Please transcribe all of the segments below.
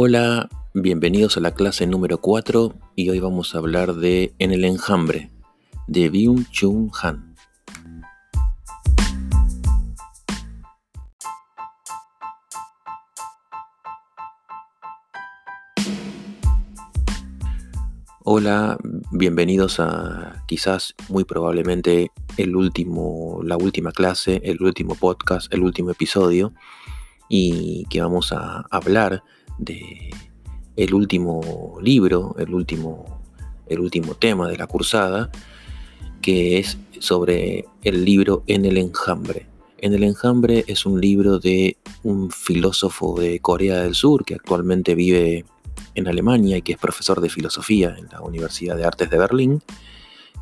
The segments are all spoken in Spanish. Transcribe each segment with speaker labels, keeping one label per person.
Speaker 1: Hola, bienvenidos a la clase número 4 y hoy vamos a hablar de En el enjambre de Byung-Chun Han. Hola, bienvenidos a quizás muy probablemente el último, la última clase, el último podcast, el último episodio y que vamos a hablar de el último libro, el último, el último tema de la cursada, que es sobre el libro En el enjambre. En el enjambre es un libro de un filósofo de Corea del Sur que actualmente vive en Alemania y que es profesor de filosofía en la Universidad de Artes de Berlín,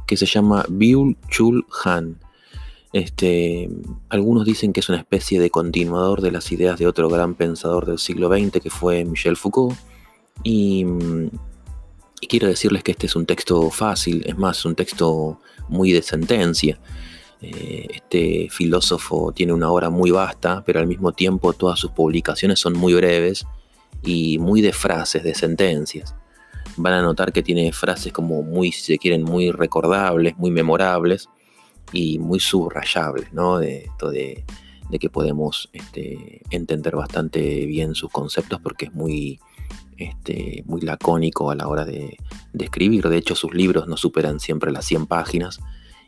Speaker 1: que se llama Byul Chul Han. Este, algunos dicen que es una especie de continuador de las ideas de otro gran pensador del siglo XX que fue Michel Foucault. Y, quiero decirles que este es un texto fácil, es más, un texto muy de sentencia. Eh, este filósofo tiene una obra muy vasta, pero al mismo tiempo todas sus publicaciones son muy breves y muy de frases, de sentencias. Van a notar que tiene frases como muy, si se quieren, muy recordables, muy memorables y muy subrayables, ¿no? De esto de, que podemos este, entender bastante bien sus conceptos porque es muy, este, muy lacónico a la hora de, escribir. De hecho, sus libros no superan siempre las 100 páginas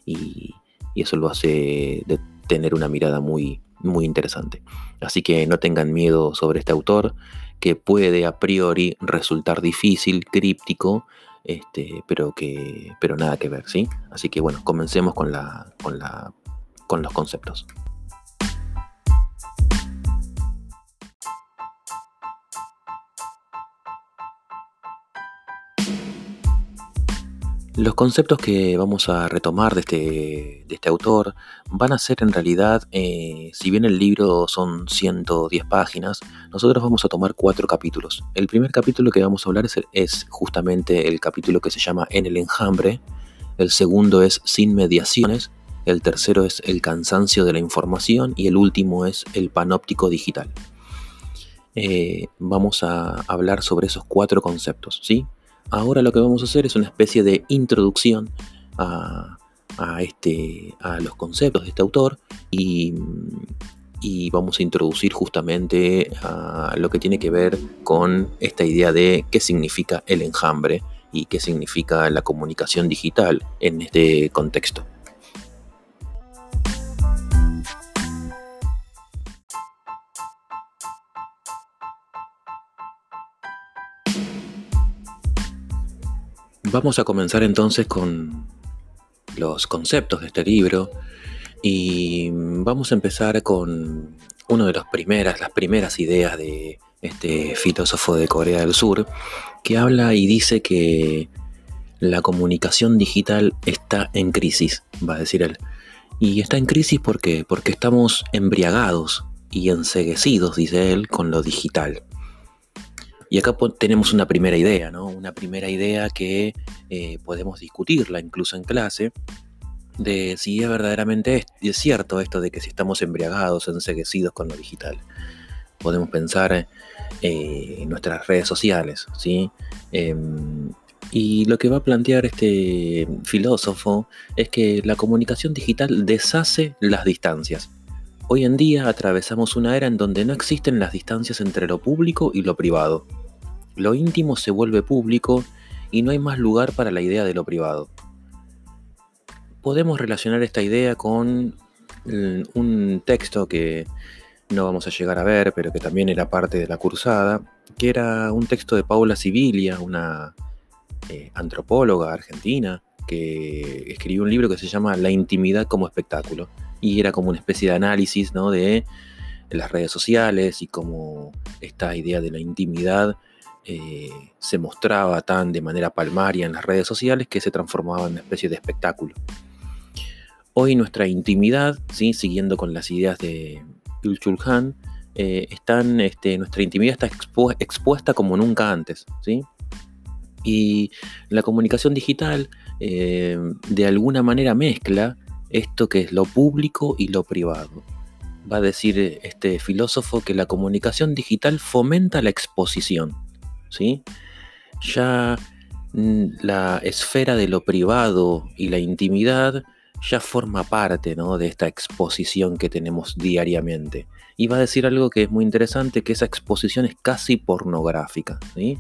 Speaker 1: y, y eso lo hace de tener una mirada muy, muy interesante. Así que no tengan miedo sobre este autor que puede a priori resultar difícil, críptico, este, pero, que, pero nada que ver, ¿sí? Así que bueno, comencemos con, la, con, la, con los conceptos. Los conceptos que vamos a retomar de este, de este autor van a ser en realidad, eh, si bien el libro son 110 páginas, nosotros vamos a tomar cuatro capítulos. El primer capítulo que vamos a hablar es, justamente el capítulo que se llama En el enjambre, el segundo es Sin mediaciones, el tercero es El cansancio de la información y el último es El panóptico digital. Eh, vamos a hablar sobre esos cuatro conceptos, ¿sí? Ahora lo que vamos a hacer es una especie de introducción a, este, a los conceptos de este autor y, vamos a introducir justamente a lo que tiene que ver con esta idea de qué significa el enjambre y qué significa la comunicación digital en este contexto. Vamos a comenzar entonces con los conceptos de este libro y vamos a empezar con una de las primeras, las primeras ideas de este filósofo de Corea del Sur que habla y dice que la comunicación digital está en crisis, va a decir él. Y está en crisis porque estamos embriagados y enseguecidos, dice él, con lo digital. Y acá tenemos una primera idea, ¿no? Una primera idea que eh, podemos discutirla incluso en clase, de si es verdaderamente es, cierto esto de que si estamos embriagados, enseguecidos con lo digital. Podemos pensar eh, en nuestras redes sociales, ¿sí? Em, y lo que va a plantear este filósofo es que la comunicación digital deshace las distancias. Hoy en día atravesamos una era en donde no existen las distancias entre lo público y lo privado. Lo íntimo se vuelve público y no hay más lugar para la idea de lo privado. Podemos relacionar esta idea con mm, un texto que no vamos a llegar a ver, pero que también era parte de la cursada, que era un texto de Paula Sibilia, una eh, antropóloga argentina, que escribió un libro que se llama La intimidad como espectáculo. Y era como una especie de análisis ¿no? de las redes sociales y cómo esta idea de la intimidad eh, se mostraba tan de manera palmaria en las redes sociales que se transformaba en una especie de espectáculo. Hoy nuestra intimidad, ¿sí? siguiendo con las ideas de Yul Chulhan, eh, este, nuestra intimidad está expuesta como nunca antes. ¿sí? Y la comunicación digital eh, de alguna manera mezcla esto que es lo público y lo privado. Va a decir este filósofo que la comunicación digital fomenta la exposición ¿sí? Ya mm, la esfera de lo privado y la intimidad ya forma parte ¿no? de esta exposición que tenemos diariamente. Y va a decir algo que es muy interesante, que esa exposición es casi pornográfica, ¿sí?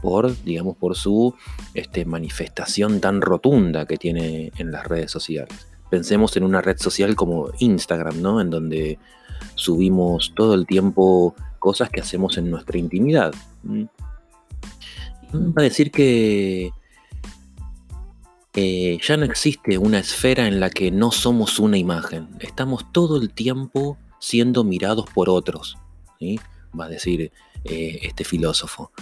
Speaker 1: por, digamos, por su este, manifestación tan rotunda que tiene en las redes sociales. Pensemos en una red social como Instagram, ¿no? En donde subimos todo el tiempo cosas que hacemos en nuestra intimidad. Va a decir que ya no existe una esfera en la que no somos una imagen. Estamos todo el tiempo siendo mirados por otros. Va a decir eh, este filósofo.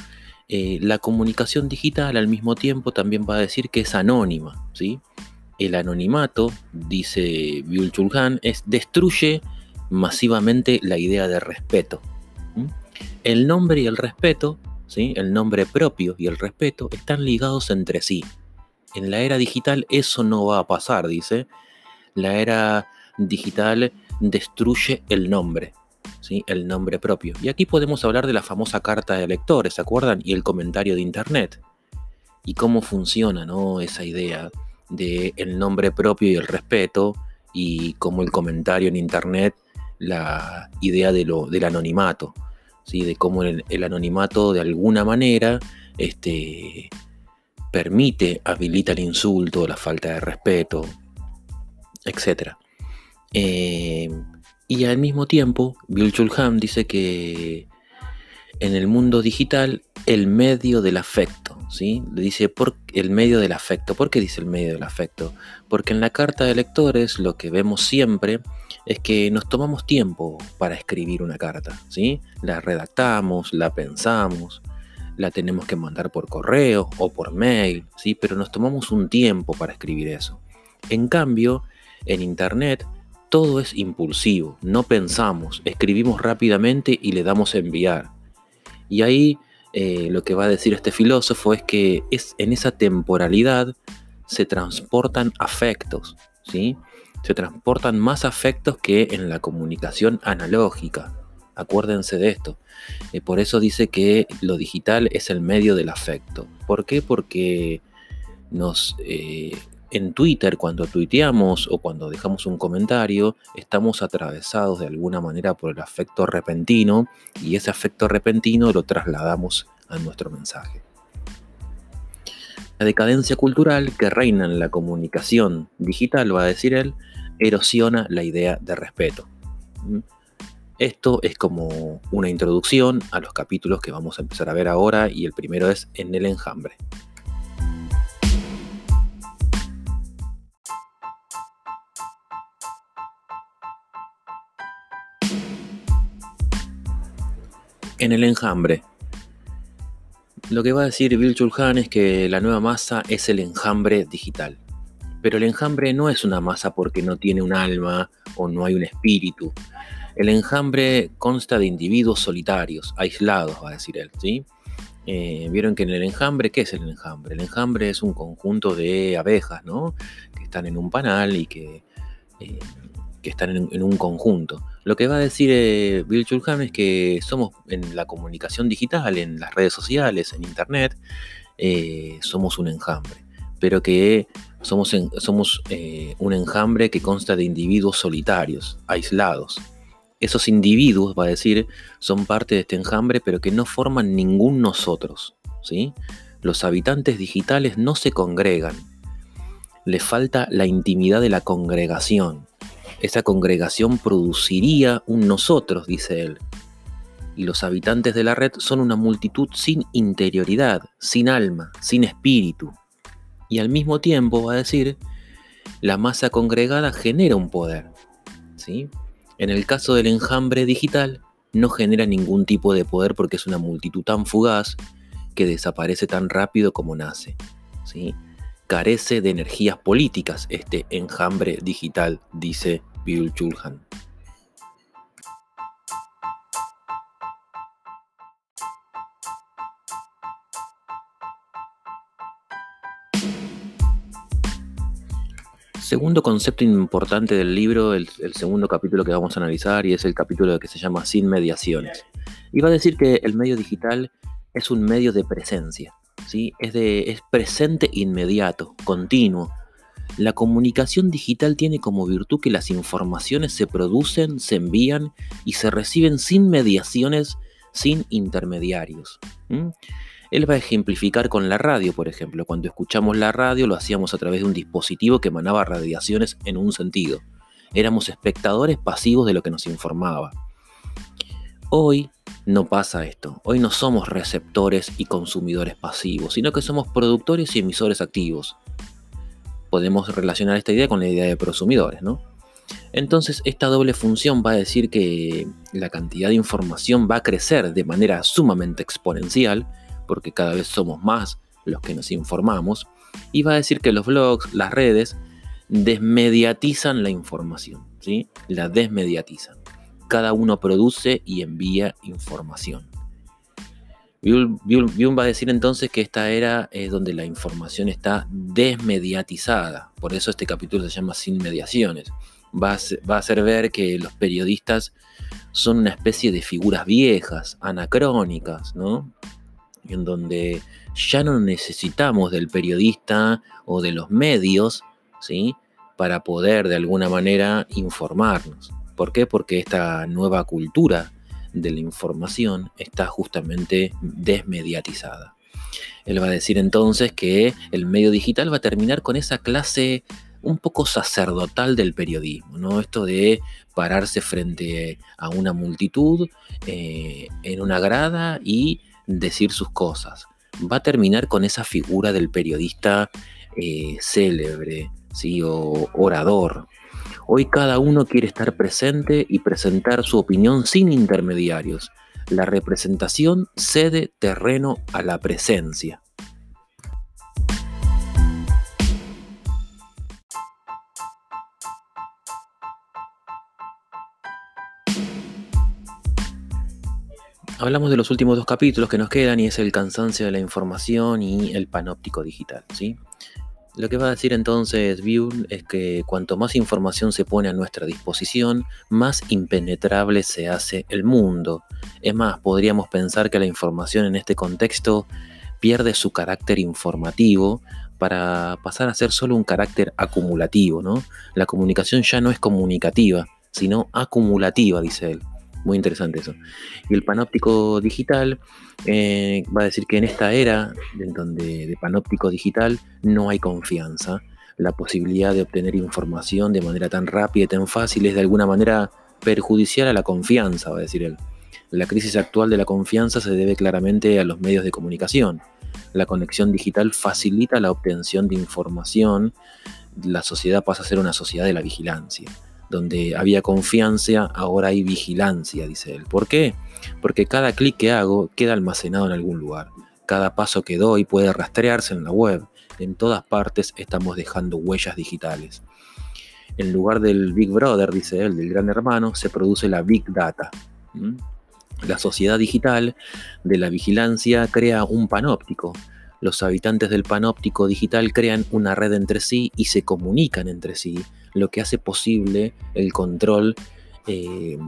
Speaker 1: Eh, la comunicación digital al mismo tiempo también va a decir que es anónima. ¿sí? El anonimato, dice Byul Chulhan, es destruye masivamente la idea de respeto. El nombre y el respeto, ¿sí? el nombre propio y el respeto, están ligados entre sí. En la era digital eso no va a pasar, dice. La era digital destruye el nombre, ¿sí? el nombre propio. Y aquí podemos hablar de la famosa carta de lectores, ¿se acuerdan? Y el comentario de Internet. Y cómo funciona ¿no? esa idea de el nombre propio y el respeto y cómo el comentario en Internet, la idea de lo, del anonimato, ¿sí? de cómo el, el anonimato de alguna manera este, permite, habilita el insulto, la falta de respeto, etc. Eh, y al mismo tiempo, Bill Chulham dice que en el mundo digital el medio del afecto, ¿sí? Le dice por el medio del afecto. ¿Por qué dice el medio del afecto? Porque en la carta de lectores lo que vemos siempre es que nos tomamos tiempo para escribir una carta, ¿sí? La redactamos, la pensamos, la tenemos que mandar por correo o por mail, ¿sí? pero nos tomamos un tiempo para escribir eso. En cambio, en Internet todo es impulsivo, no pensamos, escribimos rápidamente y le damos enviar. Y ahí eh, lo que va a decir este filósofo es que es, en esa temporalidad se transportan afectos, ¿sí? se transportan más afectos que en la comunicación analógica. Acuérdense de esto. Eh, por eso dice que lo digital es el medio del afecto. ¿Por qué? Porque nos, eh, en Twitter, cuando tuiteamos o cuando dejamos un comentario, estamos atravesados de alguna manera por el afecto repentino y ese afecto repentino lo trasladamos a nuestro mensaje. La decadencia cultural que reina en la comunicación digital, va a decir él, erosiona la idea de respeto. ¿Mm? Esto es como una introducción a los capítulos que vamos a empezar a ver ahora y el primero es en el enjambre. En el enjambre. Lo que va a decir Bill Chulhan es que la nueva masa es el enjambre digital. Pero el enjambre no es una masa porque no tiene un alma o no hay un espíritu, el enjambre consta de individuos solitarios, aislados, va a decir él, ¿sí? Eh, Vieron que en el enjambre, ¿qué es el enjambre? El enjambre es un conjunto de abejas, ¿no? Que están en un panal y que, eh, que están en, un conjunto. Lo que va a decir eh, Bill Chulham es que somos en la comunicación digital, en las redes sociales, en internet, somos un enjambre, pero que somos, somos un enjambre que consta de individuos solitarios, aislados, esos individuos, va a decir, son parte de este enjambre, pero que no forman ningún nosotros. ¿sí? Los habitantes digitales no se congregan. Le falta la intimidad de la congregación. Esa congregación produciría un nosotros, dice él. Y los habitantes de la red son una multitud sin interioridad, sin alma, sin espíritu. Y al mismo tiempo, va a decir, la masa congregada genera un poder. ¿sí? En el caso del enjambre digital, no genera ningún tipo de poder porque es una multitud tan fugaz que desaparece tan rápido como nace. ¿sí? Carece de energías políticas este enjambre digital, dice Bill Chulhan. Segundo concepto importante del libro, el, segundo capítulo que vamos a analizar, y es el capítulo que se llama Sin mediaciones. Y va a decir que el medio digital es un medio de presencia, ¿sí? es, de, es presente inmediato, continuo. La comunicación digital tiene como virtud que las informaciones se producen, se envían y se reciben sin mediaciones, sin intermediarios. Él va a ejemplificar con la radio, por ejemplo. Cuando escuchamos la radio lo hacíamos a través de un dispositivo que emanaba radiaciones en un sentido. Éramos espectadores pasivos de lo que nos informaba. Hoy no pasa esto. Hoy no somos receptores y consumidores pasivos, sino que somos productores y emisores activos. Podemos relacionar esta idea con la idea de prosumidores, ¿no? Entonces, esta doble función va a decir que la cantidad de información va a crecer de manera sumamente exponencial, porque cada vez somos más los que nos informamos, y va a decir que los blogs, las redes, desmediatizan la información, ¿sí? La desmediatizan cada uno produce y envía información. Byung va a decir entonces que esta era es donde la información está desmediatizada. Por eso este capítulo se llama Sin mediaciones. Va a, hacer ver que los periodistas son una especie de figuras viejas, anacrónicas, ¿no? En donde ya no necesitamos del periodista o de los medios, ¿sí? Para poder de alguna manera informarnos. ¿Por qué? Porque esta nueva cultura de la información está justamente desmediatizada. Él va a decir entonces que el medio digital va a terminar con esa clase un poco sacerdotal del periodismo, ¿no? Esto de pararse frente a una multitud eh, en una grada y decir sus cosas. Va a terminar con esa figura del periodista eh, célebre, ¿sí? o orador, Hoy cada uno quiere estar presente y presentar su opinión sin intermediarios. La representación cede terreno a la presencia. Hablamos de los últimos dos capítulos que nos quedan y es el cansancio de la información y el panóptico digital, ¿sí? Lo que va a decir entonces Buell es que cuanto más información se pone a nuestra disposición, más impenetrable se hace el mundo. Es más, podríamos pensar que la información en este contexto pierde su carácter informativo para pasar a ser solo un carácter acumulativo, ¿no? La comunicación ya no es comunicativa, sino acumulativa, dice él. Muy interesante eso. Y el panóptico digital eh, va a decir que en esta era, donde de panóptico digital, no hay confianza. La posibilidad de obtener información de manera tan rápida y tan fácil es de alguna manera perjudicial a la confianza, va a decir él. La crisis actual de la confianza se debe claramente a los medios de comunicación. La conexión digital facilita la obtención de información. La sociedad pasa a ser una sociedad de la vigilancia donde había confianza, ahora hay vigilancia, dice él. ¿Por qué? Porque cada clic que hago queda almacenado en algún lugar. Cada paso que doy puede rastrearse en la web. En todas partes estamos dejando huellas digitales. En lugar del Big Brother, dice él, del gran hermano, se produce la Big Data. La sociedad digital de la vigilancia crea un panóptico. Los habitantes del panóptico digital crean una red entre sí y se comunican entre sí lo que hace posible el control eh,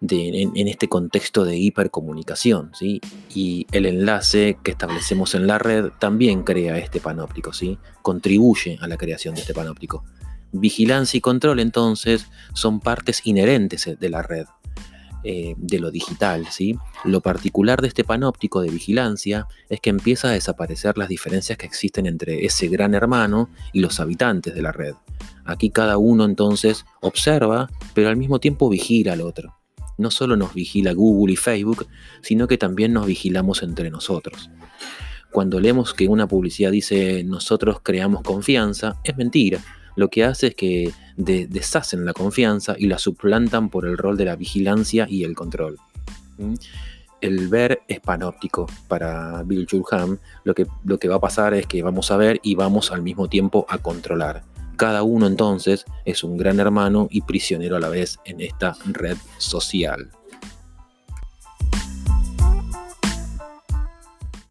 Speaker 1: en, este contexto de hipercomunicación. ¿sí? Y el enlace que establecemos en la red también crea este panóptico, ¿sí? contribuye a la creación de este panóptico. Vigilancia y control entonces son partes inherentes de la red. Eh, de lo digital. ¿sí? Lo particular de este panóptico de vigilancia es que empieza a desaparecer las diferencias que existen entre ese gran hermano y los habitantes de la red. Aquí cada uno entonces observa, pero al mismo tiempo vigila al otro. No solo nos vigila Google y Facebook, sino que también nos vigilamos entre nosotros. Cuando leemos que una publicidad dice nosotros creamos confianza, es mentira. Lo que hace es que deshacen la confianza y la suplantan por el rol de la vigilancia y el control. ¿Mm? El ver es panóptico para Bill Chulham. Lo que, lo que va a pasar es que vamos a ver y vamos al mismo tiempo a controlar. Cada uno entonces es un gran hermano y prisionero a la vez en esta red social.